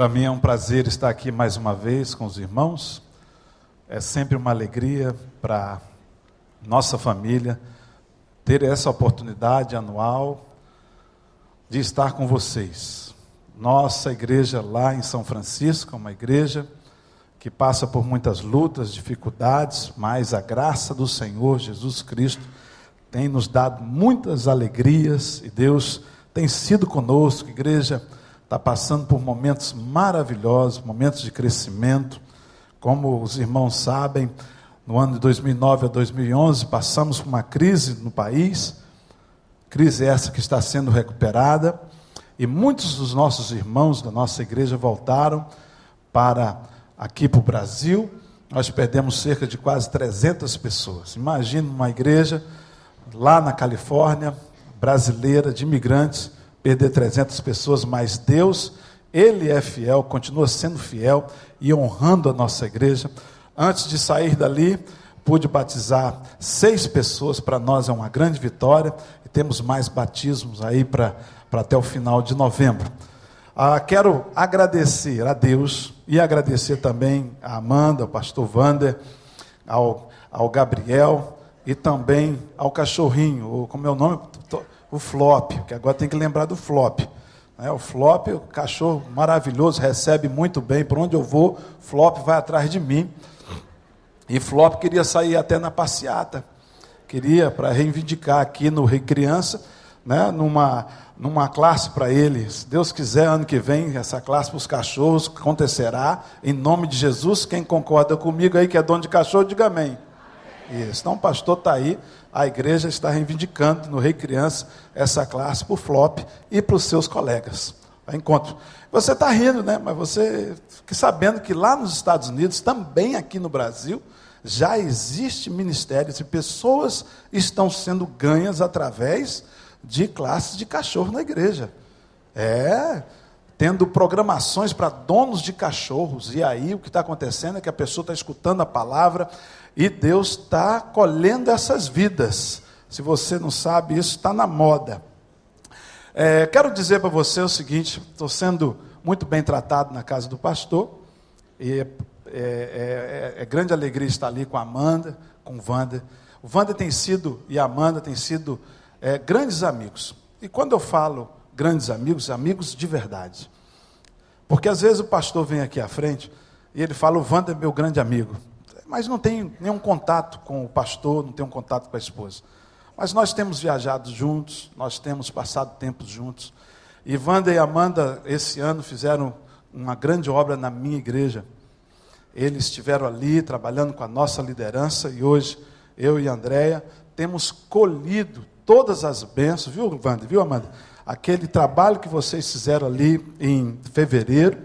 Para mim é um prazer estar aqui mais uma vez com os irmãos. É sempre uma alegria para nossa família ter essa oportunidade anual de estar com vocês. Nossa igreja lá em São Francisco é uma igreja que passa por muitas lutas, dificuldades, mas a graça do Senhor Jesus Cristo tem nos dado muitas alegrias e Deus tem sido conosco, igreja está passando por momentos maravilhosos, momentos de crescimento. Como os irmãos sabem, no ano de 2009 a 2011 passamos por uma crise no país, crise essa que está sendo recuperada, e muitos dos nossos irmãos da nossa igreja voltaram para aqui para o Brasil. Nós perdemos cerca de quase 300 pessoas. Imagine uma igreja lá na Califórnia, brasileira, de imigrantes, perder 300 pessoas, mas Deus, Ele é fiel, continua sendo fiel e honrando a nossa igreja. Antes de sair dali, pude batizar seis pessoas, para nós é uma grande vitória, e temos mais batismos aí para até o final de novembro. Ah, quero agradecer a Deus e agradecer também a Amanda, ao pastor Wander, ao, ao Gabriel e também ao cachorrinho, como é o nome? O Flop, que agora tem que lembrar do Flop. É, o Flop, o cachorro maravilhoso, recebe muito bem, por onde eu vou, Flop vai atrás de mim. E Flop queria sair até na passeata, queria para reivindicar aqui no Rei Criança, né, numa, numa classe para ele. Se Deus quiser, ano que vem, essa classe para os cachorros acontecerá, em nome de Jesus. Quem concorda comigo aí que é dono de cachorro, diga amém. Isso. Então, o pastor está aí, a igreja está reivindicando no Rei Criança essa classe para o Flop e para os seus colegas. Encontro. Você está rindo, né? Mas você fique sabendo que lá nos Estados Unidos, também aqui no Brasil, já existe ministérios e pessoas estão sendo ganhas através de classes de cachorro na igreja. É, tendo programações para donos de cachorros. E aí o que está acontecendo é que a pessoa está escutando a palavra e Deus está colhendo essas vidas. Se você não sabe, isso está na moda. É, quero dizer para você o seguinte: estou sendo muito bem tratado na casa do pastor, e é, é, é, é grande alegria estar ali com a Amanda, com o Wander. O Wander tem sido, e a Amanda tem sido é, grandes amigos. E quando eu falo grandes amigos, amigos de verdade. Porque às vezes o pastor vem aqui à frente e ele fala: o Wander é meu grande amigo mas não tem nenhum contato com o pastor, não tem um contato com a esposa. Mas nós temos viajado juntos, nós temos passado tempos juntos. E Wanda e Amanda, esse ano, fizeram uma grande obra na minha igreja. Eles estiveram ali trabalhando com a nossa liderança e hoje eu e Andréia temos colhido todas as bênçãos, viu, Wanda, viu, Amanda? Aquele trabalho que vocês fizeram ali em fevereiro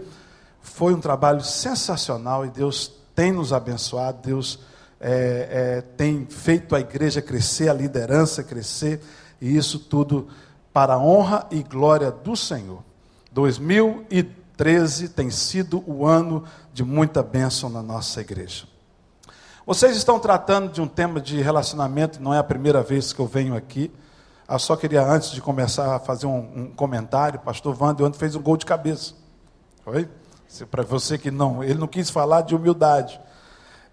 foi um trabalho sensacional e Deus tem nos abençoado, Deus é, é, tem feito a igreja crescer, a liderança crescer, e isso tudo para a honra e glória do Senhor. 2013 tem sido o ano de muita bênção na nossa igreja. Vocês estão tratando de um tema de relacionamento, não é a primeira vez que eu venho aqui. Eu só queria, antes de começar fazer um, um comentário, pastor Wander ontem fez um gol de cabeça. Foi? Para você que não, ele não quis falar de humildade.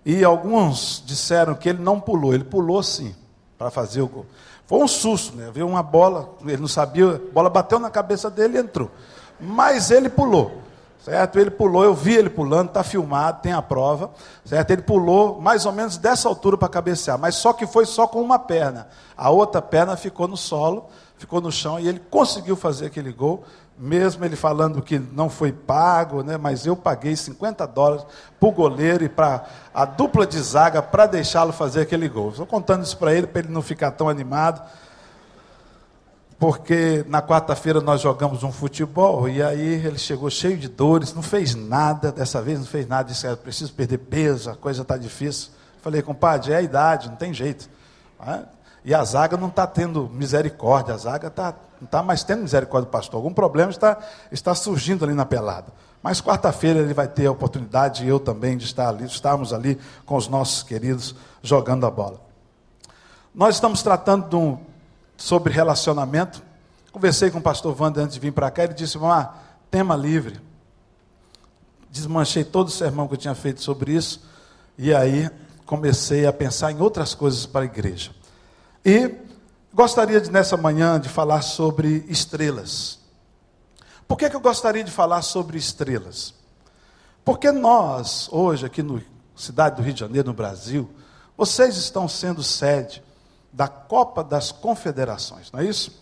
E alguns disseram que ele não pulou, ele pulou sim, para fazer o gol. Foi um susto, né? Viu uma bola, ele não sabia, a bola bateu na cabeça dele e entrou. Mas ele pulou, certo? Ele pulou, eu vi ele pulando, está filmado, tem a prova, certo? Ele pulou mais ou menos dessa altura para cabecear, mas só que foi só com uma perna. A outra perna ficou no solo, ficou no chão e ele conseguiu fazer aquele gol mesmo ele falando que não foi pago, né, mas eu paguei 50 dólares para o goleiro e para a dupla de zaga para deixá-lo fazer aquele gol. Estou contando isso para ele, para ele não ficar tão animado, porque na quarta-feira nós jogamos um futebol e aí ele chegou cheio de dores, não fez nada, dessa vez não fez nada, disse, preciso perder peso, a coisa está difícil. Falei, compadre, é a idade, não tem jeito. E a zaga não está tendo misericórdia, a zaga tá, não está mais tendo misericórdia do pastor. Algum problema está, está surgindo ali na pelada. Mas quarta-feira ele vai ter a oportunidade, e eu também, de estar ali, estarmos ali com os nossos queridos jogando a bola. Nós estamos tratando um, sobre relacionamento. Conversei com o pastor Wander antes de vir para cá, ele disse, ah, tema livre. desmanchei todo o sermão que eu tinha feito sobre isso, e aí comecei a pensar em outras coisas para a igreja. E gostaria de, nessa manhã de falar sobre estrelas. Por que, que eu gostaria de falar sobre estrelas? Porque nós, hoje, aqui no cidade do Rio de Janeiro, no Brasil, vocês estão sendo sede da Copa das Confederações, não é isso?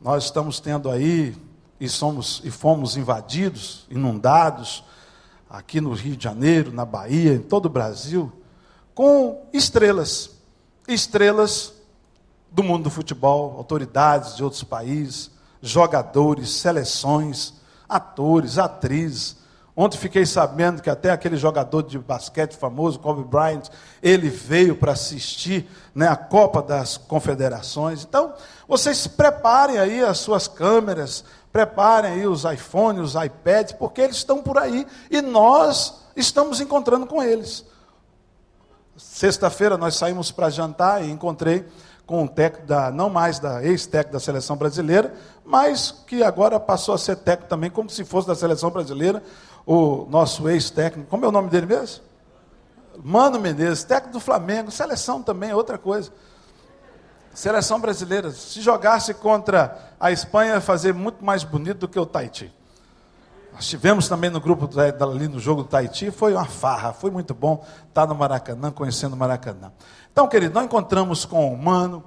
Nós estamos tendo aí e somos e fomos invadidos, inundados aqui no Rio de Janeiro, na Bahia, em todo o Brasil, com estrelas, estrelas do mundo do futebol, autoridades de outros países, jogadores, seleções, atores, atrizes, Ontem fiquei sabendo que até aquele jogador de basquete famoso, Kobe Bryant, ele veio para assistir né, a Copa das Confederações. Então, vocês preparem aí as suas câmeras, preparem aí os iPhones, os iPads, porque eles estão por aí e nós estamos encontrando com eles. Sexta-feira nós saímos para jantar e encontrei com um técnico da, não mais da ex-técnico da seleção brasileira, mas que agora passou a ser técnico também, como se fosse da seleção brasileira, o nosso ex-técnico, como é o nome dele mesmo? Mano Menezes, técnico do Flamengo, seleção também é outra coisa. Seleção brasileira, se jogasse contra a Espanha, ia fazer muito mais bonito do que o Tahiti. Nós tivemos também no grupo ali no jogo do Tahiti, foi uma farra, foi muito bom estar no Maracanã, conhecendo o Maracanã. Então, querido, nós encontramos com o Mano.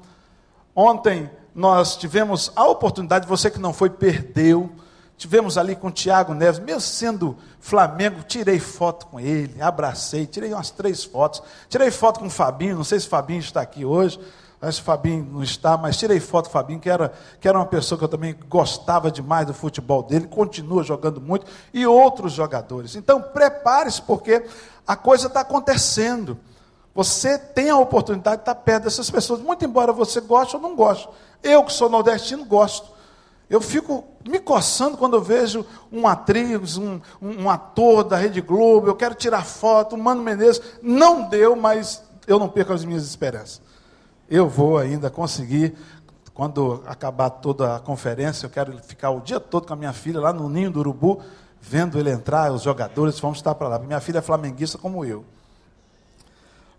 Ontem nós tivemos a oportunidade, você que não foi, perdeu Tivemos ali com o Tiago Neves, mesmo sendo Flamengo, tirei foto com ele, abracei, tirei umas três fotos. Tirei foto com o Fabinho, não sei se o Fabinho está aqui hoje, acho que o Fabinho não está, mas tirei foto com o Fabinho, que era, que era uma pessoa que eu também gostava demais do futebol dele, continua jogando muito, e outros jogadores. Então prepare-se, porque a coisa está acontecendo. Você tem a oportunidade de estar perto dessas pessoas, muito embora você goste ou não goste. Eu, que sou nordestino, gosto. Eu fico me coçando quando eu vejo um atriz, um, um, ator da Rede Globo, eu quero tirar foto, o Mano Menezes. Não deu, mas eu não perco as minhas esperanças. Eu vou ainda conseguir, quando acabar toda a conferência, eu quero ficar o dia todo com a minha filha lá no Ninho do Urubu, vendo ele entrar, os jogadores, vamos estar para lá. Minha filha é flamenguista como eu.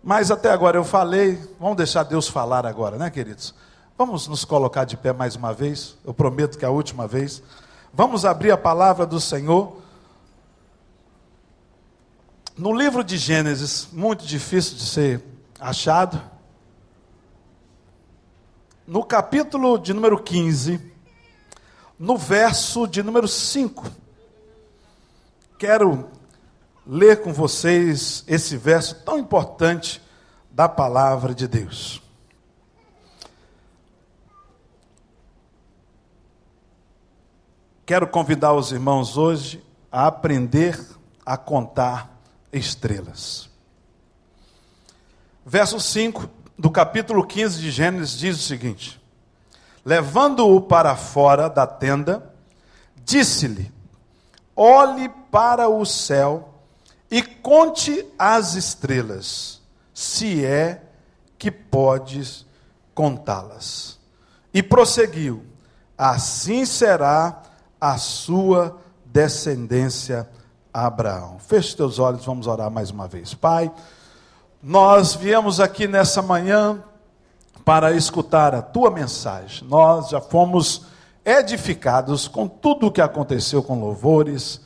Mas até agora eu falei, vamos deixar Deus falar agora, né, queridos? Vamos nos colocar de pé mais uma vez, eu prometo que é a última vez. Vamos abrir a palavra do Senhor. No livro de Gênesis, muito difícil de ser achado, no capítulo de número 15, no verso de número 5, quero ler com vocês esse verso tão importante da palavra de Deus. Quero convidar os irmãos hoje a aprender a contar estrelas. Verso 5 do capítulo 15 de Gênesis diz o seguinte: Levando-o para fora da tenda, disse-lhe: Olhe para o céu e conte as estrelas, se é que podes contá-las. E prosseguiu: Assim será a sua descendência Abraão. Feche teus olhos, vamos orar mais uma vez. Pai, nós viemos aqui nessa manhã para escutar a tua mensagem. Nós já fomos edificados com tudo o que aconteceu com louvores,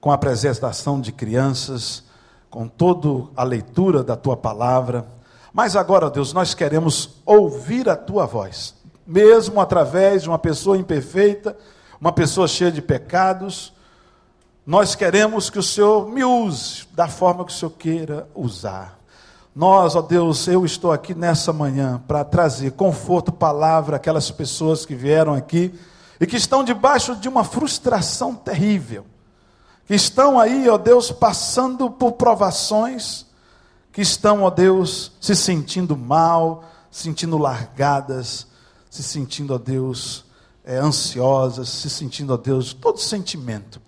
com a apresentação de crianças, com toda a leitura da tua palavra. Mas agora, Deus, nós queremos ouvir a tua voz, mesmo através de uma pessoa imperfeita uma pessoa cheia de pecados. Nós queremos que o Senhor me use da forma que o Senhor queira usar. Nós, ó Deus, eu estou aqui nessa manhã para trazer conforto, palavra àquelas pessoas que vieram aqui e que estão debaixo de uma frustração terrível. Que estão aí, ó Deus, passando por provações, que estão, ó Deus, se sentindo mal, sentindo largadas, se sentindo, ó Deus, é, ansiosas, se sentindo, a Deus, todo sentimento.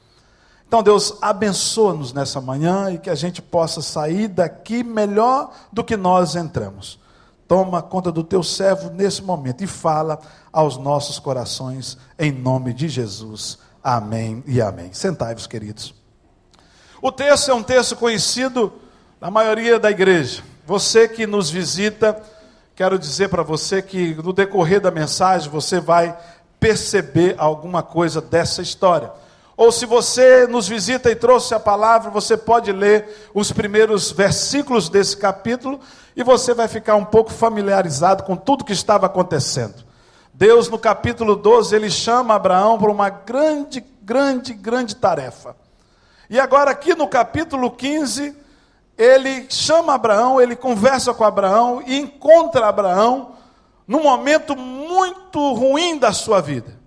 Então, Deus, abençoa-nos nessa manhã e que a gente possa sair daqui melhor do que nós entramos. Toma conta do teu servo nesse momento e fala aos nossos corações, em nome de Jesus. Amém e amém. Sentai-vos, queridos. O texto é um texto conhecido na maioria da igreja. Você que nos visita, quero dizer para você que no decorrer da mensagem você vai perceber alguma coisa dessa história. Ou se você nos visita e trouxe a palavra, você pode ler os primeiros versículos desse capítulo e você vai ficar um pouco familiarizado com tudo que estava acontecendo. Deus, no capítulo 12, ele chama Abraão para uma grande, grande, grande tarefa. E agora, aqui no capítulo 15, ele chama Abraão, ele conversa com Abraão e encontra Abraão num momento muito ruim da sua vida.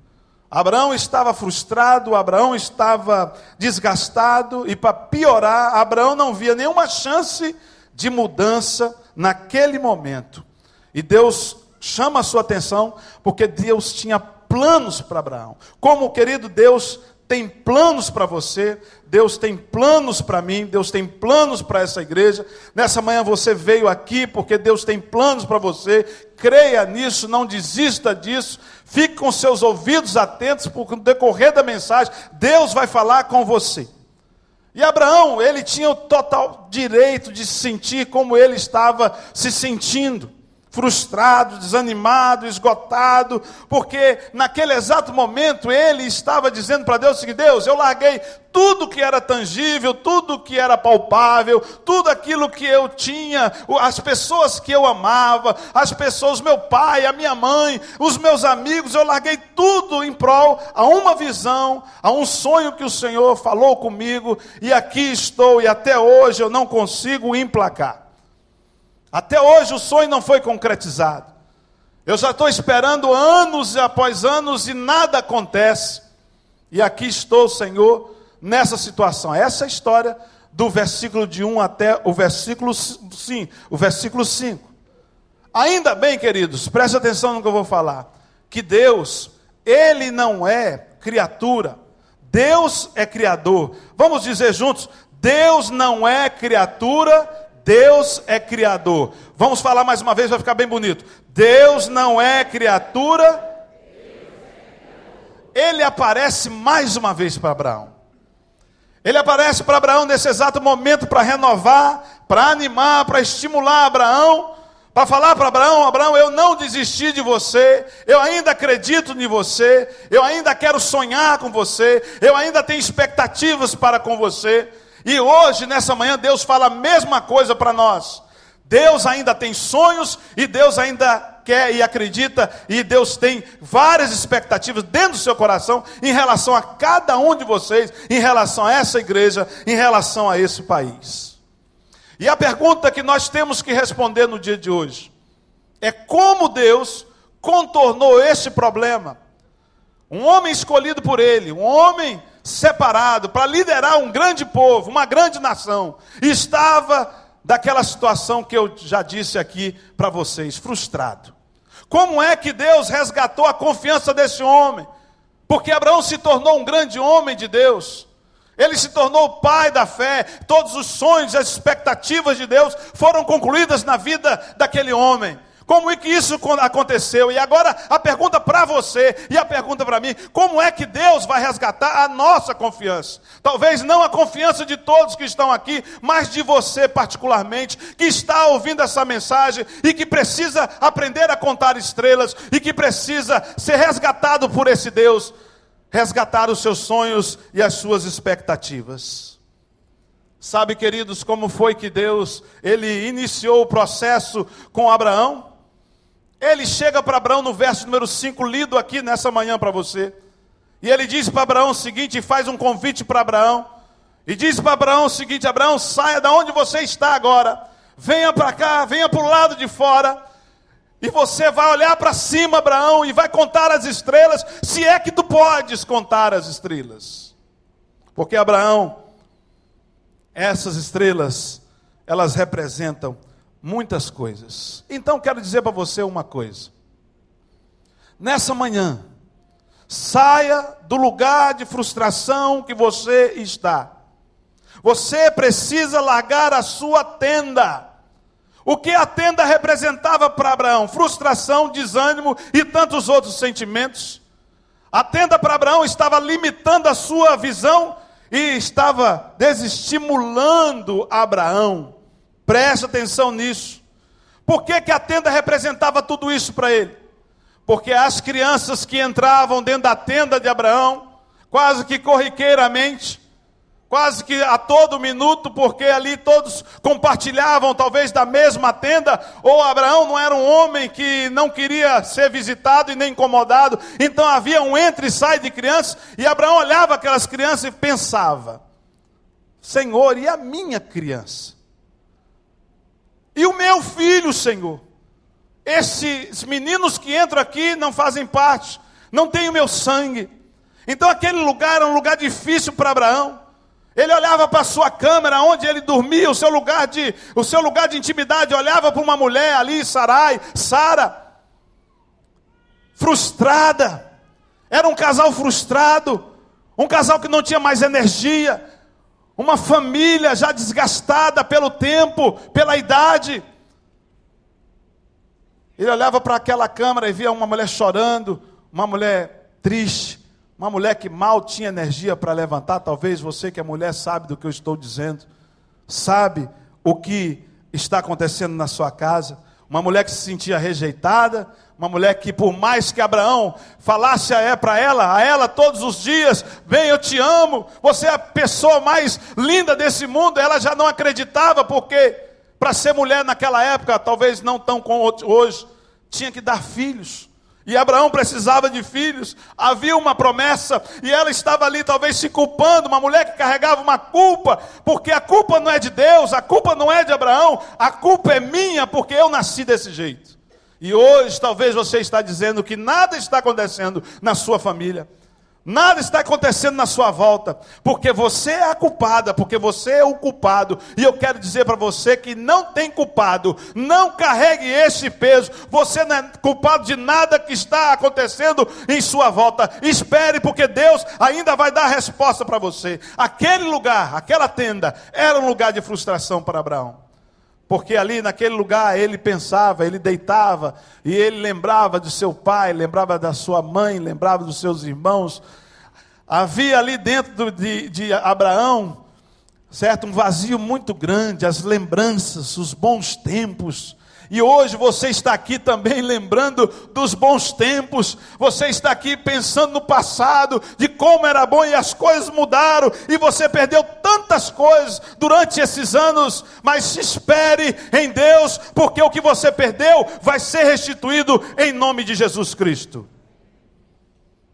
Abraão estava frustrado, Abraão estava desgastado, e para piorar, Abraão não via nenhuma chance de mudança naquele momento. E Deus chama a sua atenção, porque Deus tinha planos para Abraão. Como querido Deus tem planos para você, Deus tem planos para mim, Deus tem planos para essa igreja. Nessa manhã você veio aqui porque Deus tem planos para você. Creia nisso, não desista disso. Fique com seus ouvidos atentos, porque no decorrer da mensagem, Deus vai falar com você. E Abraão, ele tinha o total direito de se sentir como ele estava se sentindo frustrado, desanimado, esgotado, porque naquele exato momento ele estava dizendo para Deus o seguinte: Deus, eu larguei tudo que era tangível, tudo que era palpável, tudo aquilo que eu tinha, as pessoas que eu amava, as pessoas, meu pai, a minha mãe, os meus amigos, eu larguei tudo em prol a uma visão, a um sonho que o Senhor falou comigo, e aqui estou, e até hoje eu não consigo emplacar. Até hoje o sonho não foi concretizado. Eu já estou esperando anos após anos e nada acontece. E aqui estou, Senhor, nessa situação. Essa é a história do versículo de 1 até o versículo 5. O versículo 5. Ainda bem, queridos, preste atenção no que eu vou falar. Que Deus, Ele não é criatura. Deus é criador. Vamos dizer juntos: Deus não é criatura Deus é criador. Vamos falar mais uma vez, vai ficar bem bonito. Deus não é criatura. Ele aparece mais uma vez para Abraão. Ele aparece para Abraão nesse exato momento para renovar, para animar, para estimular Abraão, para falar para Abraão: Abraão, eu não desisti de você, eu ainda acredito em você, eu ainda quero sonhar com você, eu ainda tenho expectativas para com você. E hoje, nessa manhã, Deus fala a mesma coisa para nós. Deus ainda tem sonhos e Deus ainda quer e acredita e Deus tem várias expectativas dentro do seu coração em relação a cada um de vocês, em relação a essa igreja, em relação a esse país. E a pergunta que nós temos que responder no dia de hoje é como Deus contornou esse problema. Um homem escolhido por ele, um homem separado para liderar um grande povo, uma grande nação, estava daquela situação que eu já disse aqui para vocês, frustrado. Como é que Deus resgatou a confiança desse homem? Porque Abraão se tornou um grande homem de Deus. Ele se tornou o pai da fé. Todos os sonhos, as expectativas de Deus foram concluídas na vida daquele homem. Como é que isso aconteceu? E agora a pergunta para você e a pergunta para mim: como é que Deus vai resgatar a nossa confiança? Talvez não a confiança de todos que estão aqui, mas de você particularmente, que está ouvindo essa mensagem e que precisa aprender a contar estrelas e que precisa ser resgatado por esse Deus, resgatar os seus sonhos e as suas expectativas. Sabe, queridos, como foi que Deus ele iniciou o processo com Abraão? Ele chega para Abraão no verso número 5, lido aqui nessa manhã para você. E ele diz para Abraão o seguinte: faz um convite para Abraão. E diz para Abraão o seguinte: Abraão, saia da onde você está agora. Venha para cá, venha para o lado de fora. E você vai olhar para cima, Abraão, e vai contar as estrelas, se é que tu podes contar as estrelas. Porque Abraão, essas estrelas, elas representam muitas coisas. Então quero dizer para você uma coisa. Nessa manhã, saia do lugar de frustração que você está. Você precisa largar a sua tenda. O que a tenda representava para Abraão? Frustração, desânimo e tantos outros sentimentos. A tenda para Abraão estava limitando a sua visão e estava desestimulando Abraão. Preste atenção nisso. Por que, que a tenda representava tudo isso para ele? Porque as crianças que entravam dentro da tenda de Abraão, quase que corriqueiramente, quase que a todo minuto, porque ali todos compartilhavam talvez da mesma tenda, ou Abraão não era um homem que não queria ser visitado e nem incomodado, então havia um entre e sai de crianças, e Abraão olhava aquelas crianças e pensava: Senhor, e a minha criança? E o meu filho, Senhor? Esses meninos que entram aqui não fazem parte, não têm o meu sangue. Então aquele lugar era um lugar difícil para Abraão. Ele olhava para a sua câmara, onde ele dormia, o seu lugar de, o seu lugar de intimidade, olhava para uma mulher ali, Sarai, Sara, frustrada. Era um casal frustrado, um casal que não tinha mais energia, uma família já desgastada pelo tempo, pela idade. Ele olhava para aquela câmara e via uma mulher chorando, uma mulher triste. Uma mulher que mal tinha energia para levantar, talvez você que é mulher sabe do que eu estou dizendo, sabe o que está acontecendo na sua casa. Uma mulher que se sentia rejeitada, uma mulher que por mais que Abraão falasse é para ela, a ela todos os dias, vem, eu te amo, você é a pessoa mais linda desse mundo, ela já não acreditava porque para ser mulher naquela época, talvez não tão como hoje, tinha que dar filhos. E Abraão precisava de filhos, havia uma promessa, e ela estava ali talvez se culpando, uma mulher que carregava uma culpa, porque a culpa não é de Deus, a culpa não é de Abraão, a culpa é minha, porque eu nasci desse jeito. E hoje talvez você está dizendo que nada está acontecendo na sua família. Nada está acontecendo na sua volta, porque você é a culpada, porque você é o culpado. E eu quero dizer para você que não tem culpado, não carregue esse peso. Você não é culpado de nada que está acontecendo em sua volta. Espere, porque Deus ainda vai dar a resposta para você. Aquele lugar, aquela tenda, era um lugar de frustração para Abraão. Porque ali naquele lugar ele pensava, ele deitava e ele lembrava de seu pai, lembrava da sua mãe, lembrava dos seus irmãos. Havia ali dentro de, de Abraão, certo, um vazio muito grande, as lembranças, os bons tempos. E hoje você está aqui também lembrando dos bons tempos, você está aqui pensando no passado, de como era bom e as coisas mudaram, e você perdeu tantas coisas durante esses anos, mas espere em Deus, porque o que você perdeu vai ser restituído em nome de Jesus Cristo.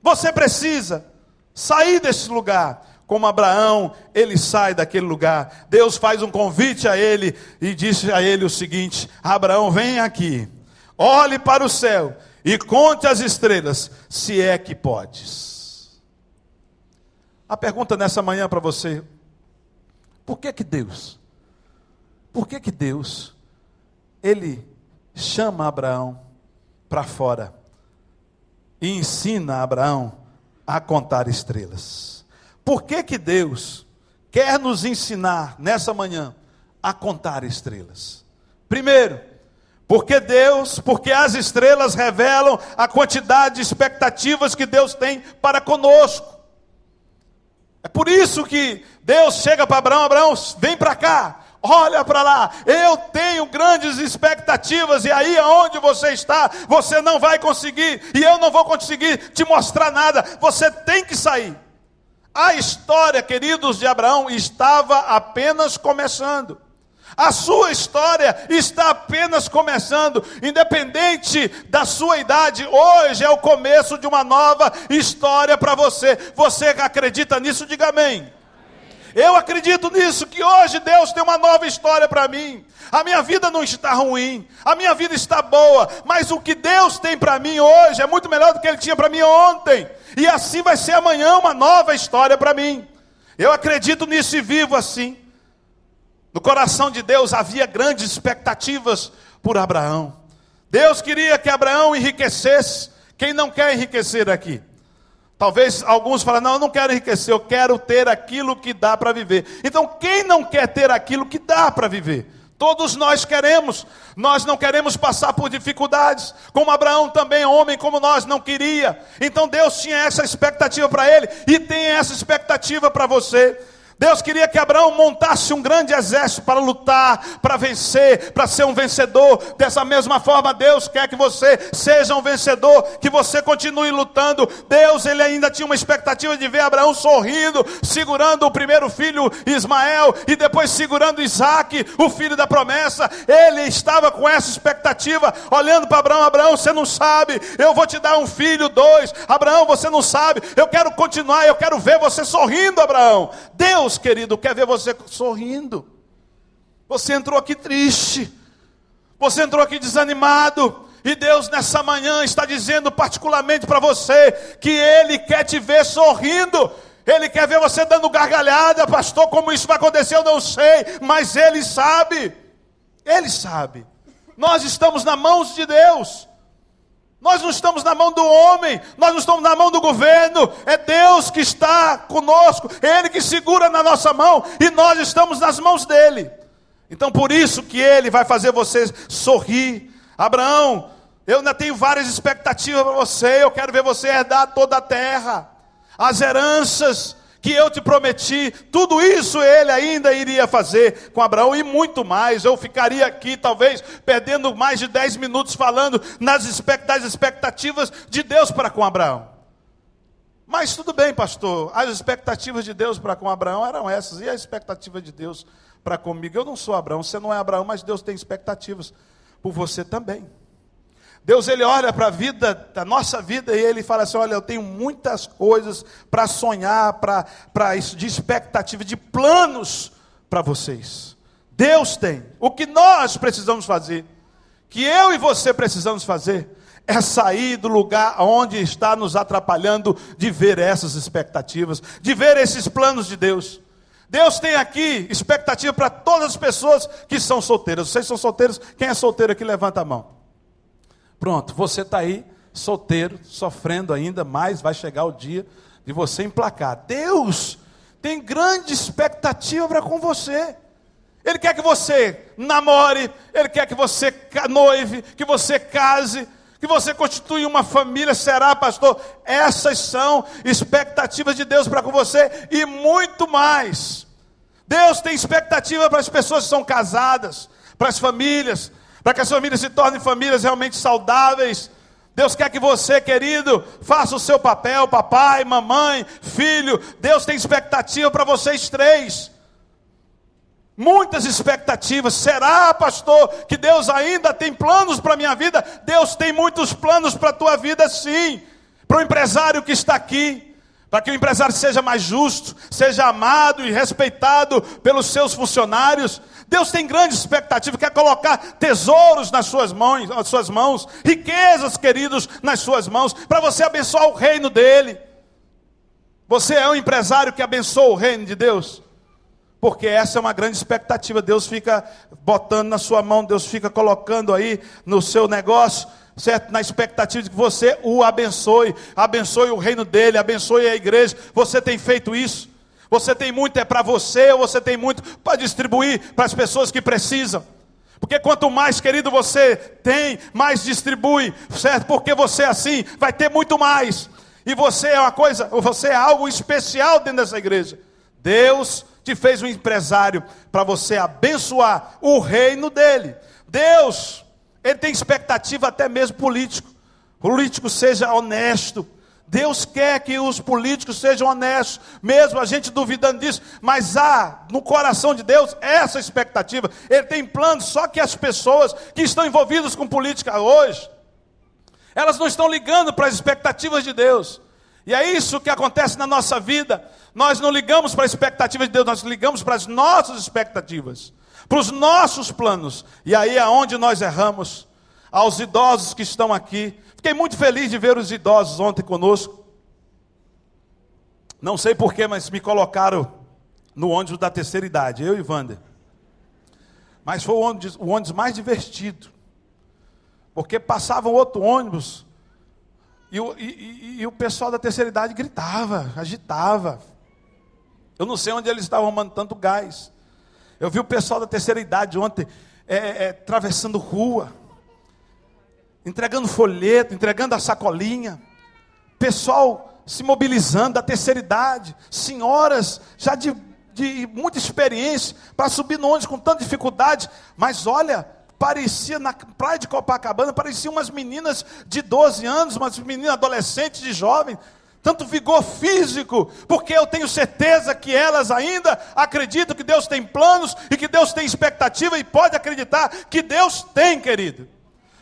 Você precisa sair desse lugar, como Abraão, ele sai daquele lugar. Deus faz um convite a ele e disse a ele o seguinte: Abraão, vem aqui, olhe para o céu e conte as estrelas, se é que podes. A pergunta nessa manhã para você: por que que Deus? Por que que Deus ele chama Abraão para fora e ensina Abraão a contar estrelas? Por que, que Deus quer nos ensinar nessa manhã a contar estrelas? Primeiro, porque Deus, porque as estrelas revelam a quantidade de expectativas que Deus tem para conosco. É por isso que Deus chega para Abraão: Abraão, vem para cá, olha para lá, eu tenho grandes expectativas, e aí aonde você está, você não vai conseguir, e eu não vou conseguir te mostrar nada, você tem que sair. A história, queridos, de Abraão estava apenas começando. A sua história está apenas começando, independente da sua idade. Hoje é o começo de uma nova história para você. Você acredita nisso? Diga amém. Eu acredito nisso, que hoje Deus tem uma nova história para mim. A minha vida não está ruim, a minha vida está boa, mas o que Deus tem para mim hoje é muito melhor do que Ele tinha para mim ontem. E assim vai ser amanhã uma nova história para mim. Eu acredito nisso e vivo assim. No coração de Deus havia grandes expectativas por Abraão. Deus queria que Abraão enriquecesse. Quem não quer enriquecer aqui? Talvez alguns falem, não, eu não quero enriquecer, eu quero ter aquilo que dá para viver. Então, quem não quer ter aquilo que dá para viver? Todos nós queremos, nós não queremos passar por dificuldades, como Abraão também, homem como nós, não queria. Então Deus tinha essa expectativa para ele e tem essa expectativa para você. Deus queria que Abraão montasse um grande exército para lutar, para vencer, para ser um vencedor. Dessa mesma forma, Deus quer que você seja um vencedor, que você continue lutando. Deus, ele ainda tinha uma expectativa de ver Abraão sorrindo, segurando o primeiro filho Ismael e depois segurando Isaac, o filho da promessa. Ele estava com essa expectativa, olhando para Abraão: Abraão, você não sabe, eu vou te dar um filho, dois. Abraão, você não sabe, eu quero continuar, eu quero ver você sorrindo, Abraão. Deus Deus, querido, quer ver você sorrindo. Você entrou aqui triste. Você entrou aqui desanimado. E Deus nessa manhã está dizendo particularmente para você que Ele quer te ver sorrindo. Ele quer ver você dando gargalhada, pastor. Como isso vai acontecer, eu não sei, mas Ele sabe. Ele sabe. Nós estamos na mãos de Deus. Nós não estamos na mão do homem, nós não estamos na mão do governo, é Deus que está conosco, Ele que segura na nossa mão e nós estamos nas mãos dele. Então por isso que Ele vai fazer você sorrir. Abraão, eu ainda tenho várias expectativas para você, eu quero ver você herdar toda a terra, as heranças, que eu te prometi, tudo isso ele ainda iria fazer com Abraão e muito mais. Eu ficaria aqui, talvez, perdendo mais de 10 minutos falando nas expectativas de Deus para com Abraão. Mas tudo bem, pastor, as expectativas de Deus para com Abraão eram essas, e a expectativa de Deus para comigo? Eu não sou Abraão, você não é Abraão, mas Deus tem expectativas por você também. Deus ele olha para a vida, da nossa vida, e ele fala assim: olha, eu tenho muitas coisas para sonhar, para isso, de expectativa, de planos para vocês. Deus tem. O que nós precisamos fazer, que eu e você precisamos fazer, é sair do lugar onde está nos atrapalhando de ver essas expectativas, de ver esses planos de Deus. Deus tem aqui expectativa para todas as pessoas que são solteiras. Vocês são solteiros? Quem é solteiro aqui, levanta a mão. Pronto, você está aí, solteiro, sofrendo ainda, mas vai chegar o dia de você emplacar. Deus tem grande expectativa para com você. Ele quer que você namore, Ele quer que você noive, que você case, que você constitui uma família. Será, pastor? Essas são expectativas de Deus para com você e muito mais. Deus tem expectativa para as pessoas que são casadas, para as famílias, para que as famílias se tornem famílias realmente saudáveis. Deus quer que você, querido, faça o seu papel, papai, mamãe, filho. Deus tem expectativa para vocês três. Muitas expectativas. Será, pastor, que Deus ainda tem planos para a minha vida? Deus tem muitos planos para a tua vida, sim. Para o empresário que está aqui, para que o empresário seja mais justo, seja amado e respeitado pelos seus funcionários. Deus tem grande expectativa, quer colocar tesouros nas suas mãos, nas suas mãos, riquezas, queridos, nas suas mãos, para você abençoar o reino dele. Você é um empresário que abençoa o reino de Deus? Porque essa é uma grande expectativa. Deus fica botando na sua mão, Deus fica colocando aí no seu negócio certo? Na expectativa de que você o abençoe, abençoe o reino dele, abençoe a igreja. Você tem feito isso? Você tem muito é para você ou você tem muito para distribuir para as pessoas que precisam? Porque quanto mais querido você tem, mais distribui, certo? Porque você assim vai ter muito mais. E você é uma coisa, você é algo especial dentro dessa igreja. Deus te fez um empresário para você abençoar o reino dele. Deus ele tem expectativa até mesmo político. Político seja honesto. Deus quer que os políticos sejam honestos, mesmo a gente duvidando disso, mas há no coração de Deus essa expectativa. Ele tem planos, só que as pessoas que estão envolvidas com política hoje, elas não estão ligando para as expectativas de Deus. E é isso que acontece na nossa vida. Nós não ligamos para a expectativa de Deus, nós ligamos para as nossas expectativas para os nossos planos. E aí é onde nós erramos. Aos idosos que estão aqui. Fiquei muito feliz de ver os idosos ontem conosco. Não sei porquê, mas me colocaram no ônibus da terceira idade, eu e Wander. Mas foi o ônibus, o ônibus mais divertido. Porque passava outro ônibus e o, e, e, o pessoal da terceira idade gritava, agitava. Eu não sei onde eles estavam arrumando tanto gás. Eu vi o pessoal da terceira idade ontem é, é, atravessando rua, entregando folheto, entregando a sacolinha. Pessoal se mobilizando da terceira idade, senhoras já de, de muita experiência para subir no ônibus com tanta dificuldade, mas olha, parecia na praia de Copacabana, pareciam umas meninas de 12 anos, umas meninas adolescentes, de jovens, tanto vigor físico, porque eu tenho certeza que elas ainda acreditam que Deus tem planos e que Deus tem expectativa e pode acreditar que Deus tem, querido.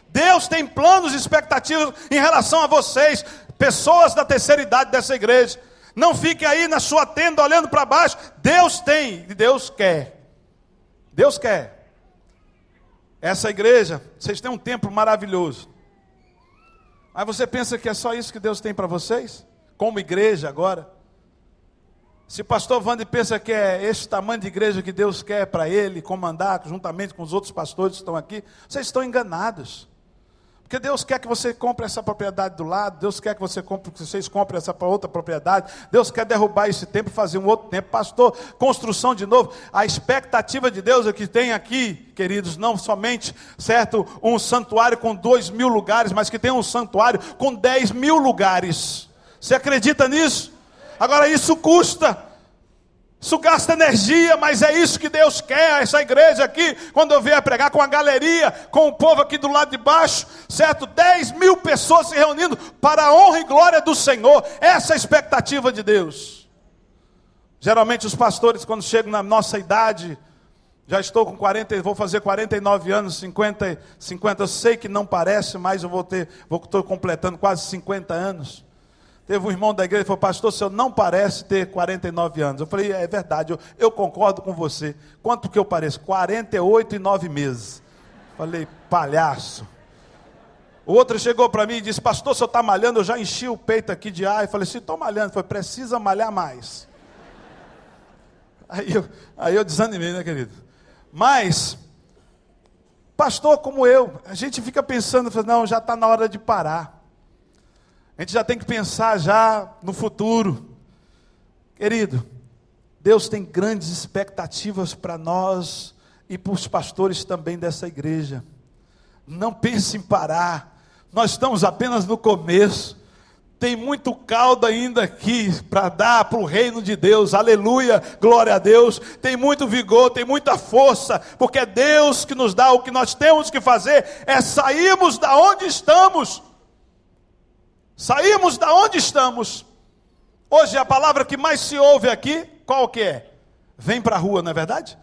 Deus tem planos e expectativas em relação a vocês, pessoas da terceira idade dessa igreja. Não fique aí na sua tenda olhando para baixo. Deus tem e Deus quer. Deus quer. Essa igreja, vocês têm um templo maravilhoso. Aí você pensa que é só isso que Deus tem para vocês? Como igreja agora? Se pastor Wander pensa que é esse tamanho de igreja que Deus quer para ele comandar, juntamente com os outros pastores que estão aqui, vocês estão enganados. Porque Deus quer que você compre essa propriedade do lado, Deus quer que você compre, que vocês comprem essa outra propriedade, Deus quer derrubar esse templo e fazer um outro templo. Pastor, construção de novo. A expectativa de Deus é que tem aqui, queridos, não somente, certo, um santuário com dois mil lugares, mas que tem um santuário com dez mil lugares. Você acredita nisso? Agora isso custa. Isso gasta energia, mas é isso que Deus quer, essa igreja aqui, quando eu vier pregar com a galeria, com o povo aqui do lado de baixo, certo? 10 mil pessoas se reunindo para a honra e glória do Senhor, essa é a expectativa de Deus. Geralmente os pastores, quando chegam na nossa idade, já estou com 40, vou fazer 49 anos, 50, 50, eu sei que não parece, mas eu vou ter, vou estou completando quase 50 anos. Teve um irmão da igreja que falou, pastor, o senhor não parece ter 49 anos. Eu falei, é verdade, eu, eu concordo com você. Quanto que eu pareço? 48 e 9 meses. Falei, palhaço. O outro chegou para mim e disse, pastor, o senhor está malhando, eu já enchi o peito aqui de ar. Eu falei, sim, estou malhando. Foi precisa malhar mais. Aí eu, aí eu desanimei, né, querido? Mas, pastor como eu, a gente fica pensando, não, já está na hora de parar. A gente já tem que pensar já no futuro. Querido, Deus tem grandes expectativas para nós e para os pastores também dessa igreja. Não pense em parar. Nós estamos apenas no começo. Tem muito caldo ainda aqui para dar para o reino de Deus, aleluia, glória a Deus. Tem muito vigor, tem muita força, porque é Deus que nos dá. O que nós temos que fazer é sairmos da onde estamos Saímos da onde estamos. Hoje a palavra que mais se ouve aqui, qual que é? Vem para a rua, não é verdade?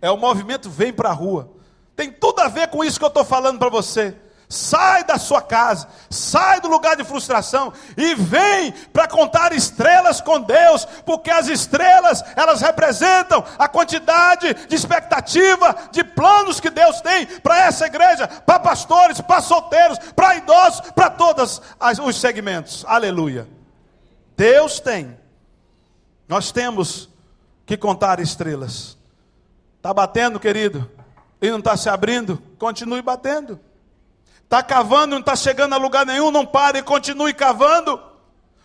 É o movimento vem para a rua. Tem tudo a ver com isso que eu estou falando para você. Sai da sua casa, sai do lugar de frustração e vem para contar estrelas com Deus, porque as estrelas, elas representam a quantidade de expectativa, de planos que Deus tem para essa igreja, para pastores, para solteiros, para idosos, para todos os segmentos. Aleluia. Deus tem. Nós temos que contar estrelas. Está batendo, querido? E não está se abrindo? Continue batendo. Está cavando, não está chegando a lugar nenhum, não pare, continue cavando,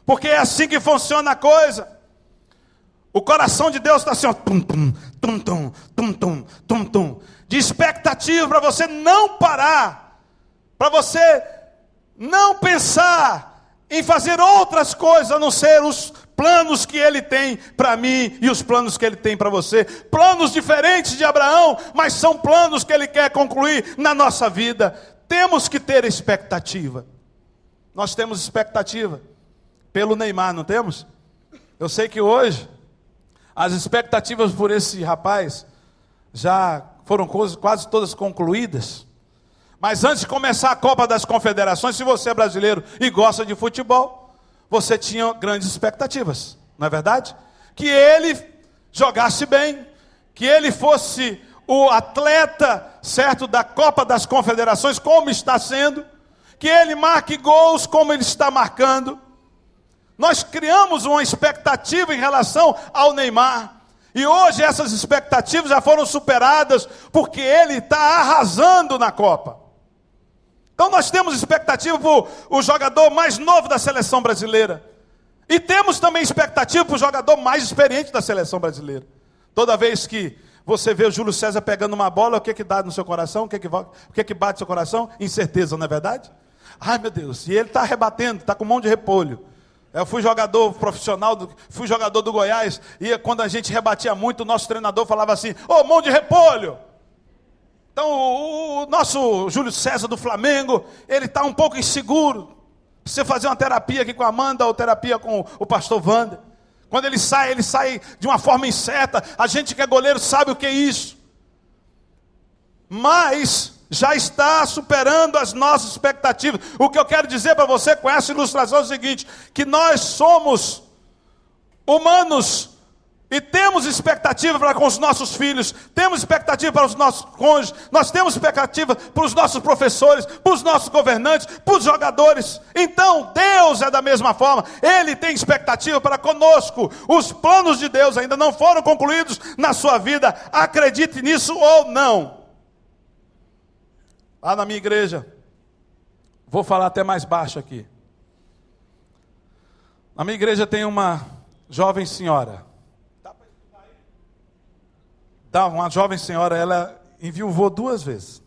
porque é assim que funciona a coisa. O coração de Deus está assim, ó, tum, tum, tum, tum, tum, tum, tum, tum, de expectativa para você não parar, para você não pensar em fazer outras coisas a não ser os planos que ele tem para mim e os planos que ele tem para você. Planos diferentes de Abraão, mas são planos que ele quer concluir na nossa vida temos que ter expectativa. Nós temos expectativa pelo Neymar, não temos? Eu sei que hoje as expectativas por esse rapaz já foram quase todas concluídas. Mas antes de começar a Copa das Confederações, se você é brasileiro e gosta de futebol, você tinha grandes expectativas, não é verdade? Que ele jogasse bem, que ele fosse o atleta, certo, da Copa das Confederações, como está sendo, que ele marque gols como ele está marcando. Nós criamos uma expectativa em relação ao Neymar. E hoje essas expectativas já foram superadas, porque ele está arrasando na Copa. Então nós temos expectativa para o jogador mais novo da seleção brasileira. E temos também expectativa para o jogador mais experiente da seleção brasileira. Toda vez que você vê o Júlio César pegando uma bola, o que que dá no seu coração? O que que, o que, que bate no seu coração? Incerteza, não é verdade? Ai meu Deus, e ele está rebatendo, está com monte de repolho. Eu fui jogador profissional, fui jogador do Goiás, e quando a gente rebatia muito, o nosso treinador falava assim: Ô, oh, mão de repolho! Então, o, o nosso Júlio César do Flamengo, ele está um pouco inseguro. Precisa fazer uma terapia aqui com a Amanda, ou terapia com o pastor Wander. Quando ele sai, ele sai de uma forma incerta. A gente que é goleiro sabe o que é isso. Mas já está superando as nossas expectativas. O que eu quero dizer para você com essa ilustração é o seguinte: que nós somos humanos e temos expectativa para com os nossos filhos, temos expectativa para os nossos cônjuges, nós temos expectativa para os nossos professores, para os nossos governantes, para os jogadores. Então, Deus é da mesma forma, Ele tem expectativa para conosco. Os planos de Deus ainda não foram concluídos na sua vida, acredite nisso ou não. Lá na minha igreja, vou falar até mais baixo aqui. Na minha igreja tem uma jovem senhora. Dá uma jovem senhora, ela enviou duas vezes.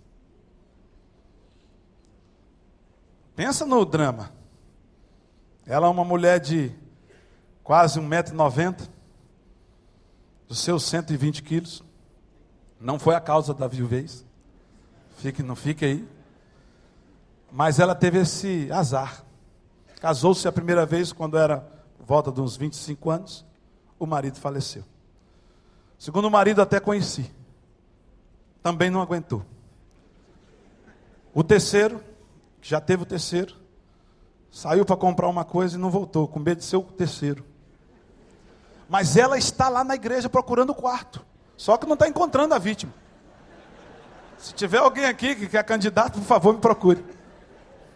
Pensa no drama. Ela é uma mulher de quase 1,90m, dos seus 120 quilos. Não foi a causa da viuvez. Fique, não fique aí. Mas ela teve esse azar. Casou-se a primeira vez quando era volta de uns 25 anos. O marido faleceu. Segundo marido, até conheci. Também não aguentou. O terceiro, já teve o terceiro, saiu para comprar uma coisa e não voltou, com medo de ser o terceiro. Mas ela está lá na igreja procurando o quarto. Só que não está encontrando a vítima. Se tiver alguém aqui que é candidato, por favor, me procure.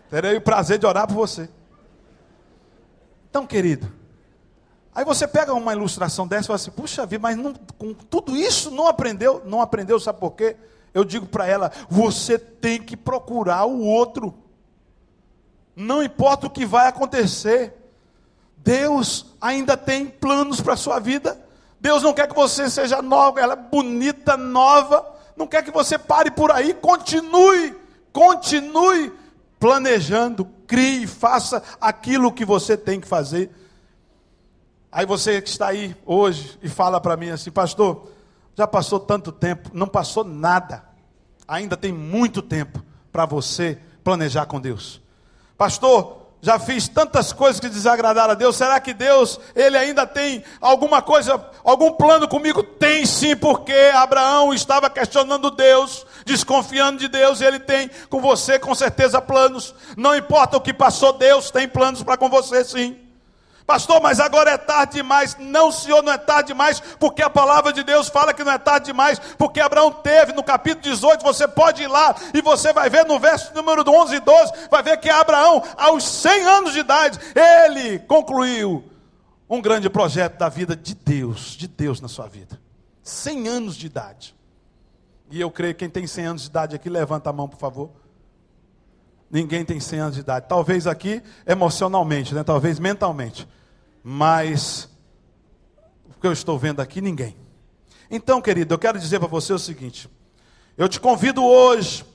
Terei o prazer de orar por você. Então, querido, aí você pega uma ilustração dessa e fala assim: puxa vida, mas não, com tudo isso não aprendeu? Não aprendeu, sabe por quê? Eu digo para ela: você tem que procurar o outro. Não importa o que vai acontecer, Deus ainda tem planos para a sua vida. Deus não quer que você seja nova, ela é bonita, nova não quer que você pare por aí, continue, continue planejando, crie, faça aquilo que você tem que fazer. Aí você que está aí hoje e fala para mim assim, pastor, já passou tanto tempo, não passou nada. Ainda tem muito tempo para você planejar com Deus. Pastor, já fiz tantas coisas que desagradaram a Deus. Será que Deus, ele ainda tem alguma coisa, algum plano comigo? Tem sim, porque Abraão estava questionando Deus, desconfiando de Deus, e ele tem com você com certeza planos. Não importa o que passou, Deus tem planos para com você sim. Pastor, mas agora é tarde demais. Não, Senhor, não é tarde demais, porque a palavra de Deus fala que não é tarde demais, porque Abraão teve no capítulo 18, você pode ir lá e você vai ver no verso número 11 e 12, vai ver que Abraão, aos 100 anos de idade, ele concluiu um grande projeto da vida de Deus, de Deus na sua vida. 100 anos de idade. E eu creio que quem tem 100 anos de idade aqui, levanta a mão, por favor. Ninguém tem 100 anos de idade. Talvez aqui emocionalmente, né? talvez mentalmente mas o que eu estou vendo aqui, ninguém. Então, querido, eu quero dizer para você o seguinte: eu te convido hoje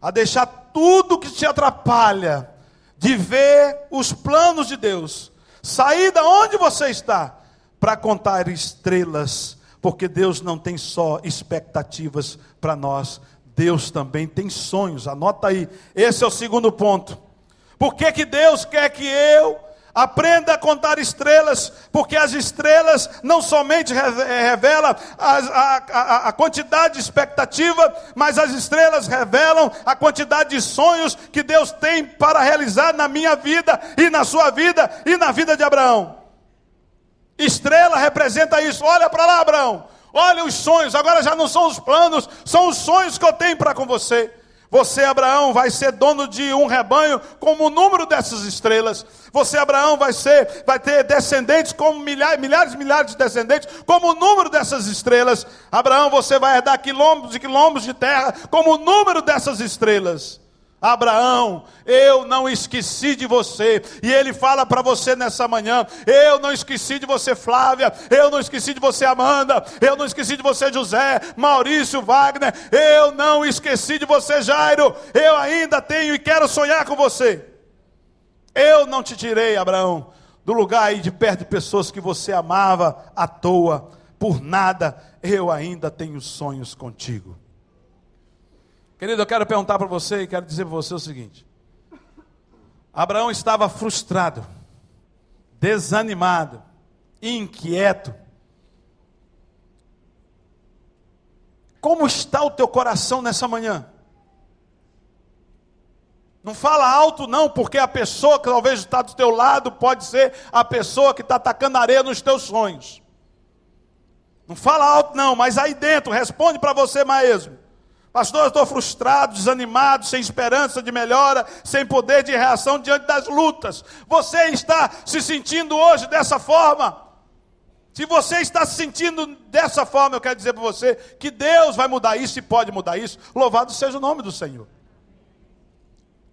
a deixar tudo que te atrapalha de ver os planos de Deus, sair da onde você está para contar estrelas, porque Deus não tem só expectativas para nós, Deus também tem sonhos. Anota aí, esse é o segundo ponto. Por que, que Deus quer que eu Aprenda a contar estrelas, porque as estrelas não somente revelam a, a, a, quantidade de expectativa, mas as estrelas revelam a quantidade de sonhos que Deus tem para realizar na minha vida e na sua vida e na vida de Abraão. Estrela representa isso. Olha para lá, Abraão. Olha os sonhos. Agora já não são os planos, são os sonhos que eu tenho para com você. Você, Abraão, vai ser dono de um rebanho como o número dessas estrelas. Você, Abraão, vai ser, vai ter descendentes como milhares, milhares milhares de descendentes, como o número dessas estrelas. Abraão, você vai herdar quilômetros e quilômetros de terra, como o número dessas estrelas. Abraão, eu não esqueci de você. E ele fala para você nessa manhã: eu não esqueci de você, Flávia. Eu não esqueci de você, Amanda. Eu não esqueci de você, José, Maurício, Wagner. Eu não esqueci de você, Jairo. Eu ainda tenho e quero sonhar com você. Eu não te tirei, Abraão, do lugar aí de perto de pessoas que você amava à toa, por nada, eu ainda tenho sonhos contigo. Querido, eu quero perguntar para você e quero dizer para você o seguinte: Abraão estava frustrado, desanimado, inquieto. Como está o teu coração nessa manhã? Não fala alto, não, porque a pessoa que talvez está do teu lado pode ser a pessoa que está atacando areia nos teus sonhos. Não fala alto, não, mas aí dentro, responde para você mesmo. Pastor, eu estou frustrado, desanimado, sem esperança de melhora, sem poder de reação diante das lutas. Você está se sentindo hoje dessa forma? Se você está se sentindo dessa forma, eu quero dizer para você que Deus vai mudar isso e pode mudar isso. Louvado seja o nome do Senhor.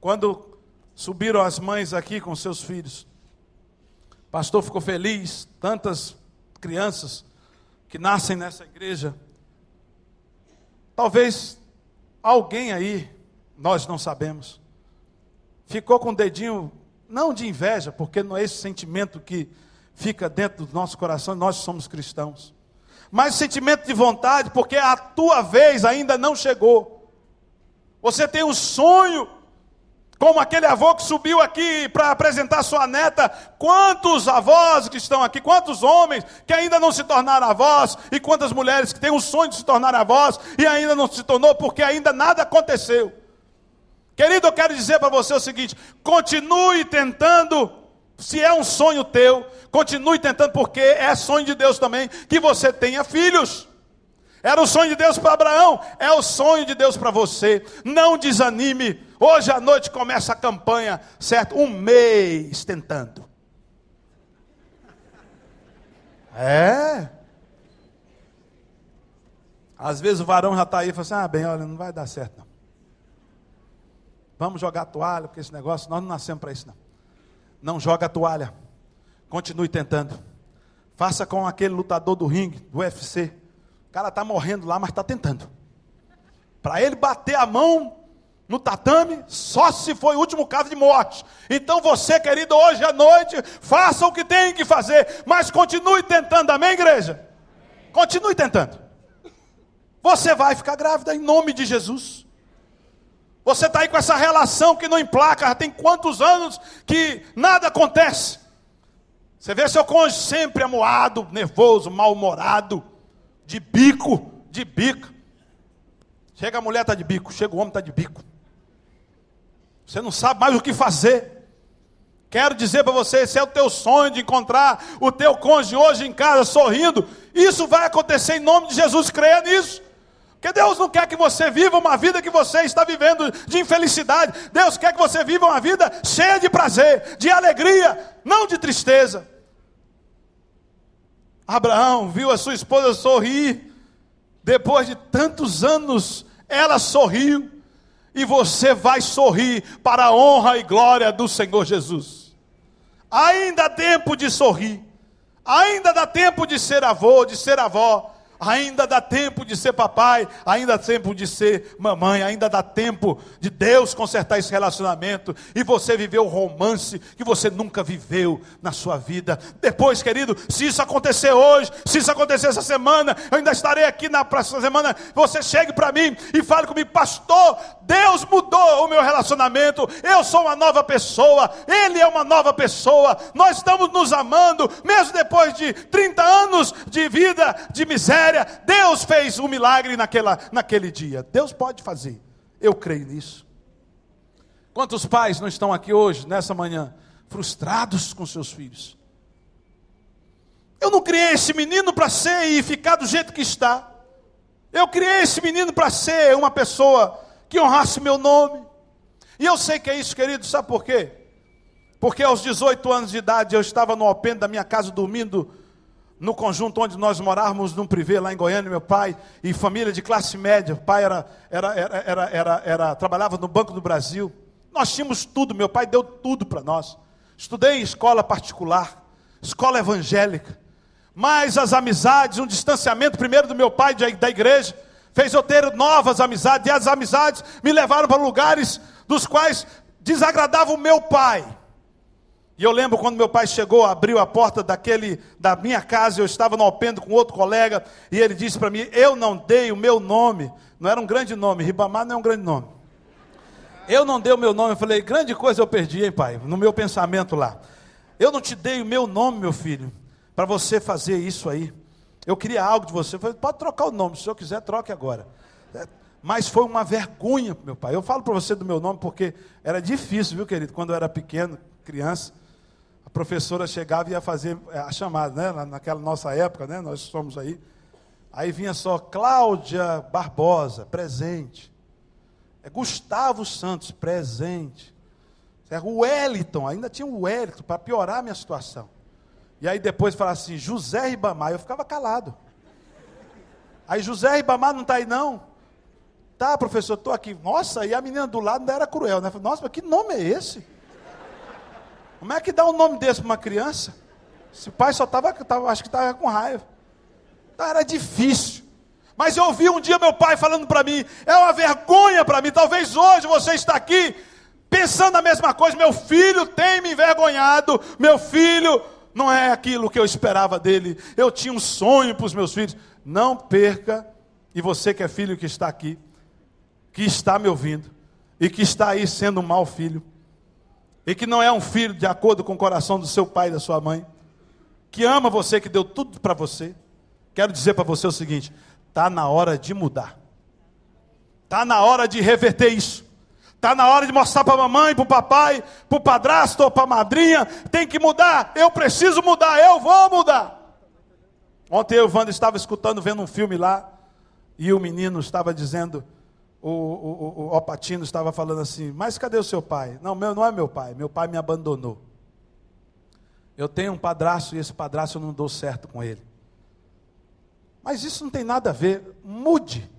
Quando subiram as mães aqui com seus filhos, o pastor ficou feliz, tantas crianças que nascem nessa igreja. Talvez Alguém aí, nós não sabemos, ficou com o dedinho, não de inveja, porque não é esse sentimento que fica dentro do nosso coração, nós somos cristãos, mas sentimento de vontade, porque a tua vez ainda não chegou. Você tem um sonho como aquele avô que subiu aqui para apresentar sua neta. Quantos avós que estão aqui, quantos homens que ainda não se tornaram avós, e quantas mulheres que têm o sonho de se tornar avós e ainda não se tornou porque ainda nada aconteceu. Querido, eu quero dizer para você o seguinte: continue tentando, se é um sonho teu, continue tentando, porque é sonho de Deus também que você tenha filhos. Era o sonho de Deus para Abraão, é o sonho de Deus para você. Não desanime. Hoje à noite começa a campanha, certo? Um mês tentando. É. Às vezes o varão já está aí e fala assim: ah, bem, olha, não vai dar certo não. Vamos jogar a toalha, porque esse negócio, nós não nascemos para isso não. Não joga a toalha. Continue tentando. Faça com aquele lutador do ringue, do UFC. O cara está morrendo lá, mas está tentando. Para ele bater a mão no tatame, só se foi o último caso de morte. Então você, querido, hoje à noite, faça o que tem que fazer, mas continue tentando, amém, igreja? Continue tentando. Você vai ficar grávida em nome de Jesus. Você está aí com essa relação que não emplaca, já tem quantos anos que nada acontece. Você vê seu cônjuge sempre amuado, nervoso, mal-humorado de bico, de bico. Chega a mulher está de bico, chega o homem está de bico. Você não sabe mais o que fazer. Quero dizer para você, esse é o teu sonho de encontrar o teu cônjuge hoje em casa sorrindo. Isso vai acontecer em nome de Jesus, creia nisso. Porque Deus não quer que você viva uma vida que você está vivendo de infelicidade. Deus quer que você viva uma vida cheia de prazer, de alegria, não de tristeza. Abraão viu a sua esposa sorrir, depois de tantos anos, ela sorriu, e você vai sorrir para a honra e glória do Senhor Jesus. Ainda dá tempo de sorrir, ainda dá tempo de ser avô, de ser avó, ainda dá tempo de ser papai, ainda dá tempo de ser mamãe, ainda dá tempo de Deus consertar esse relacionamento e você viver o romance que você nunca viveu na sua vida. Depois, querido, se isso acontecer hoje, se isso acontecer essa semana, eu ainda estarei aqui na próxima semana. Você chegue para mim e fale comigo, pastor. Deus mudou o meu relacionamento. Eu sou uma nova pessoa. Ele é uma nova pessoa. Nós estamos nos amando, mesmo depois de 30 anos de vida de miséria Deus fez um milagre naquela, naquele dia. Deus pode fazer. Eu creio nisso. Quantos pais não estão aqui hoje, nessa manhã, frustrados com seus filhos? Eu não criei esse menino para ser e ficar do jeito que está. Eu criei esse menino para ser uma pessoa que honrasse meu nome. E eu sei que é isso, querido, sabe por quê? Porque aos 18 anos de idade eu estava no alpendre da minha casa dormindo no conjunto onde nós morávamos, num privê lá em Goiânia, meu pai, e família de classe média, o pai era, era, era, era, era, trabalhava no Banco do Brasil. Nós tínhamos tudo, meu pai deu tudo para nós. Estudei em escola particular, escola evangélica. Mas as amizades, um distanciamento primeiro do meu pai da igreja, fez eu ter novas amizades, e as amizades me levaram para lugares dos quais desagradava o meu pai. E eu lembro quando meu pai chegou, abriu a porta daquele da minha casa, eu estava no alpendo com outro colega, e ele disse para mim: "Eu não dei o meu nome". Não era um grande nome, Ribamar não é um grande nome. Eu não dei o meu nome, eu falei: "Grande coisa eu perdi, hein, pai?" No meu pensamento lá. Eu não te dei o meu nome, meu filho, para você fazer isso aí. Eu queria algo de você. Eu falei: "Pode trocar o nome, se o senhor quiser, troque agora". É, mas foi uma vergonha meu pai. Eu falo para você do meu nome porque era difícil, viu, querido, quando eu era pequeno, criança a professora chegava e ia fazer é, a chamada, né? Naquela nossa época, né? Nós somos aí. Aí vinha só Cláudia Barbosa, presente. É Gustavo Santos, presente. É o Wellington, ainda tinha o Wellington, para piorar a minha situação. E aí depois falava assim, José Ribamar, eu ficava calado. Aí José Ribamar não está aí não? Tá, professor, estou aqui. Nossa, e a menina do lado não era cruel, né? Nossa, mas que nome é esse? Como é que dá um nome desse para uma criança? Se o pai só estava, acho que estava com raiva. Então era difícil. Mas eu ouvi um dia meu pai falando para mim, é uma vergonha para mim. Talvez hoje você está aqui pensando a mesma coisa. Meu filho tem me envergonhado. Meu filho não é aquilo que eu esperava dele. Eu tinha um sonho para os meus filhos. Não perca, e você que é filho que está aqui, que está me ouvindo, e que está aí sendo um mau filho, e que não é um filho de acordo com o coração do seu pai e da sua mãe, que ama você, que deu tudo para você, quero dizer para você o seguinte: está na hora de mudar, está na hora de reverter isso. Está na hora de mostrar para a mamãe, para o papai, para o padrasto ou para a madrinha. Tem que mudar. Eu preciso mudar. Eu vou mudar. Ontem eu Wanda estava escutando, vendo um filme lá. E o menino estava dizendo: o, o, o Opatino estava falando assim: Mas cadê o seu pai? Não, meu, não é meu pai, meu pai me abandonou. Eu tenho um padrasto e esse padrasto eu não dou certo com ele. Mas isso não tem nada a ver. Mude,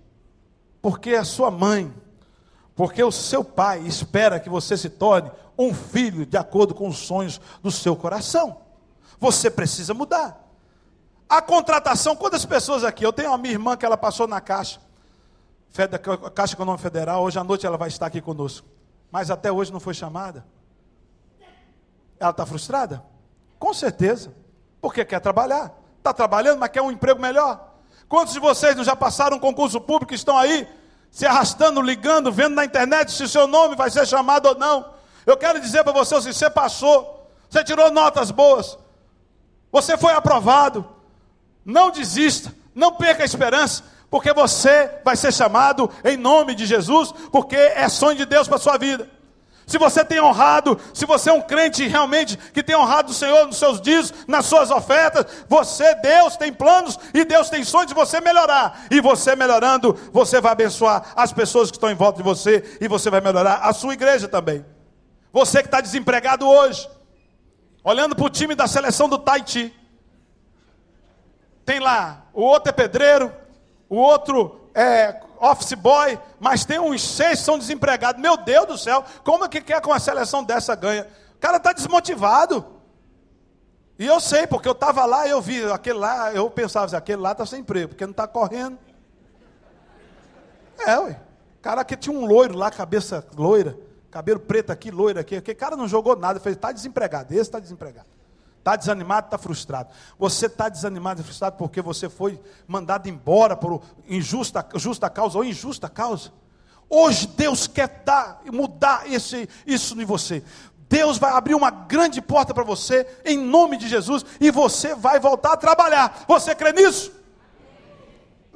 porque a sua mãe, porque o seu pai espera que você se torne um filho de acordo com os sonhos do seu coração. Você precisa mudar. A contratação, quantas pessoas aqui? Eu tenho uma minha irmã que ela passou na caixa. Caixa Econômica Federal, hoje à noite ela vai estar aqui conosco. Mas até hoje não foi chamada. Ela está frustrada? Com certeza. Porque quer trabalhar. Está trabalhando, mas quer um emprego melhor. Quantos de vocês não já passaram um concurso público e estão aí, se arrastando, ligando, vendo na internet se o seu nome vai ser chamado ou não? Eu quero dizer para você, se você passou, você tirou notas boas, você foi aprovado, não desista, não perca a esperança porque você vai ser chamado em nome de Jesus, porque é sonho de Deus para a sua vida. Se você tem honrado, se você é um crente realmente que tem honrado o Senhor nos seus dias, nas suas ofertas, você, Deus tem planos e Deus tem sonhos de você melhorar. E você melhorando, você vai abençoar as pessoas que estão em volta de você e você vai melhorar a sua igreja também. Você que está desempregado hoje, olhando para o time da seleção do Taiti, tem lá, o outro é pedreiro, o outro é office boy, mas tem uns seis que são desempregados. Meu Deus do céu, como é que quer com uma seleção dessa ganha? O cara está desmotivado. E eu sei, porque eu estava lá e eu vi aquele lá, eu pensava assim, aquele lá está sem emprego, porque não está correndo. É, ué. Cara que tinha um loiro lá, cabeça loira, cabelo preto aqui, loiro aqui. Aquele cara não jogou nada, fez, está desempregado, esse está desempregado. Está desanimado, está frustrado. Você está desanimado e frustrado porque você foi mandado embora por injusta justa causa ou injusta causa. Hoje Deus quer dar mudar esse, isso em você. Deus vai abrir uma grande porta para você, em nome de Jesus, e você vai voltar a trabalhar. Você crê nisso?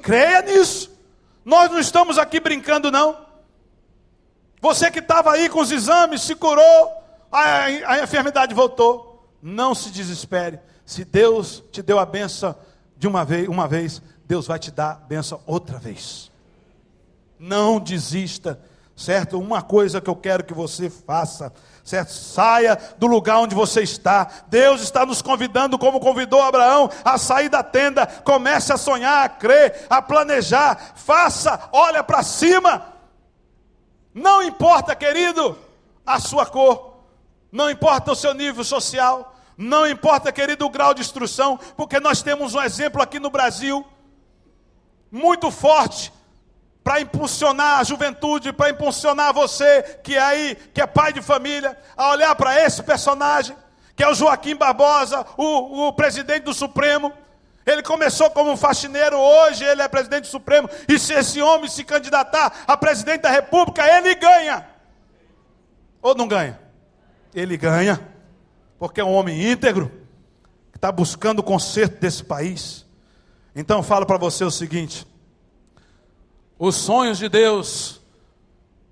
Creia nisso. Nós não estamos aqui brincando, não. Você que estava aí com os exames, se curou, a, a enfermidade voltou não se desespere. Se Deus te deu a benção de uma vez, uma vez, Deus vai te dar a benção outra vez. Não desista, certo? Uma coisa que eu quero que você faça, certo? Saia do lugar onde você está. Deus está nos convidando, como convidou Abraão, a sair da tenda. Comece a sonhar, a crer, a planejar. Faça, olha para cima. Não importa, querido, a sua cor. Não importa o seu nível social, não importa, querido, o grau de instrução, porque nós temos um exemplo aqui no Brasil muito forte para impulsionar a juventude, para impulsionar você que é aí, que é pai de família, a olhar para esse personagem que é o Joaquim Barbosa, o, o presidente do Supremo. Ele começou como um faxineiro, hoje ele é presidente do Supremo. E se esse homem se candidatar a presidente da República, ele ganha. Ou não ganha? Ele ganha, porque é um homem íntegro, que está buscando o conserto desse país. Então eu falo para você o seguinte: os sonhos de Deus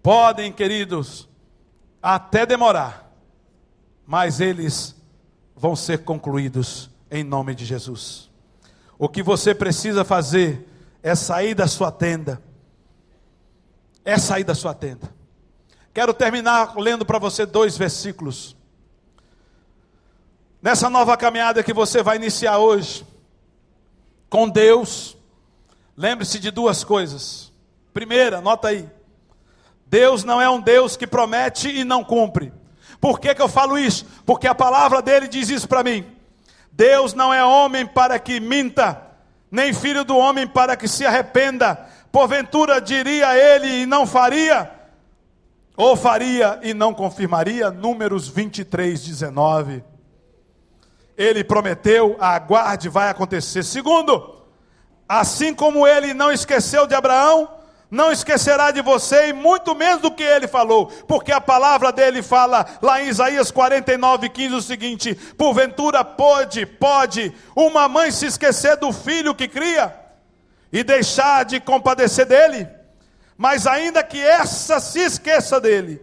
podem, queridos, até demorar, mas eles vão ser concluídos em nome de Jesus. O que você precisa fazer é sair da sua tenda. É sair da sua tenda. Quero terminar lendo para você dois versículos. Nessa nova caminhada que você vai iniciar hoje, com Deus, lembre-se de duas coisas. Primeira, nota aí. Deus não é um Deus que promete e não cumpre. Por que, que eu falo isso? Porque a palavra dele diz isso para mim. Deus não é homem para que minta, nem filho do homem para que se arrependa. Porventura diria ele e não faria, ou faria e não confirmaria. Números 23, 19. Ele prometeu, aguarde, vai acontecer. Segundo, assim como ele não esqueceu de Abraão, não esquecerá de você, e muito menos do que ele falou, porque a palavra dele fala lá em Isaías 49, 15 o seguinte: porventura pode, pode uma mãe se esquecer do filho que cria e deixar de compadecer dele, mas ainda que essa se esqueça dele,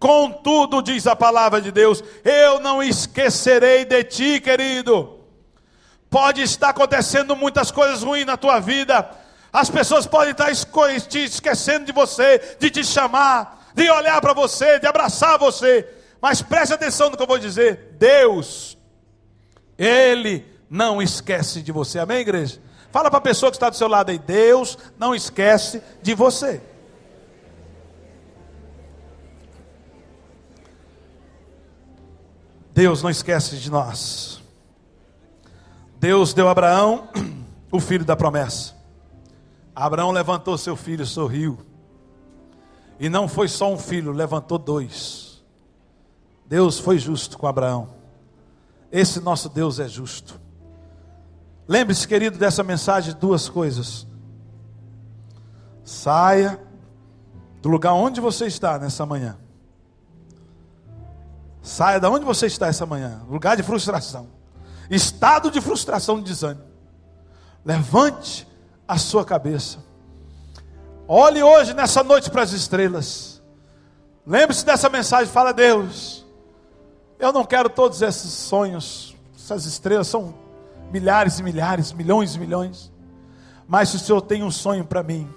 contudo, diz a palavra de Deus, eu não esquecerei de ti, querido. Pode estar acontecendo muitas coisas ruins na tua vida, as pessoas podem estar te esquecendo de você, de te chamar, de olhar para você, de abraçar você. Mas preste atenção no que eu vou dizer. Deus, Ele não esquece de você. Amém, igreja? Fala para a pessoa que está do seu lado aí. Deus não esquece de você. Deus não esquece de nós. Deus deu a Abraão o filho da promessa. Abraão levantou seu filho, sorriu. E não foi só um filho, levantou dois. Deus foi justo com Abraão. Esse nosso Deus é justo. Lembre-se, querido, dessa mensagem, duas coisas. Saia do lugar onde você está nessa manhã. Saia da onde você está essa manhã, lugar de frustração, estado de frustração, de desânimo. Levante a sua cabeça. Olhe hoje, nessa noite, para as estrelas. Lembre-se dessa mensagem. Fala, Deus, eu não quero todos esses sonhos. Essas estrelas são milhares e milhares, milhões e milhões. Mas se o Senhor tem um sonho para mim,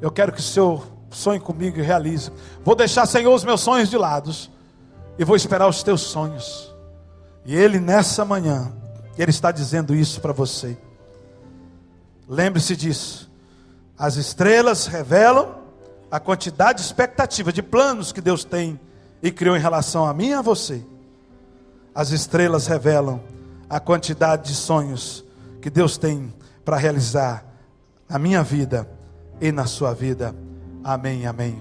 eu quero que o Senhor sonhe comigo e realize. Vou deixar, Senhor, os meus sonhos de lado e vou esperar os teus sonhos. E Ele, nessa manhã, Ele está dizendo isso para você. Lembre-se disso. As estrelas revelam a quantidade de expectativa, de planos que Deus tem e criou em relação a mim e a você. As estrelas revelam a quantidade de sonhos que Deus tem para realizar na minha vida e na sua vida. Amém, amém.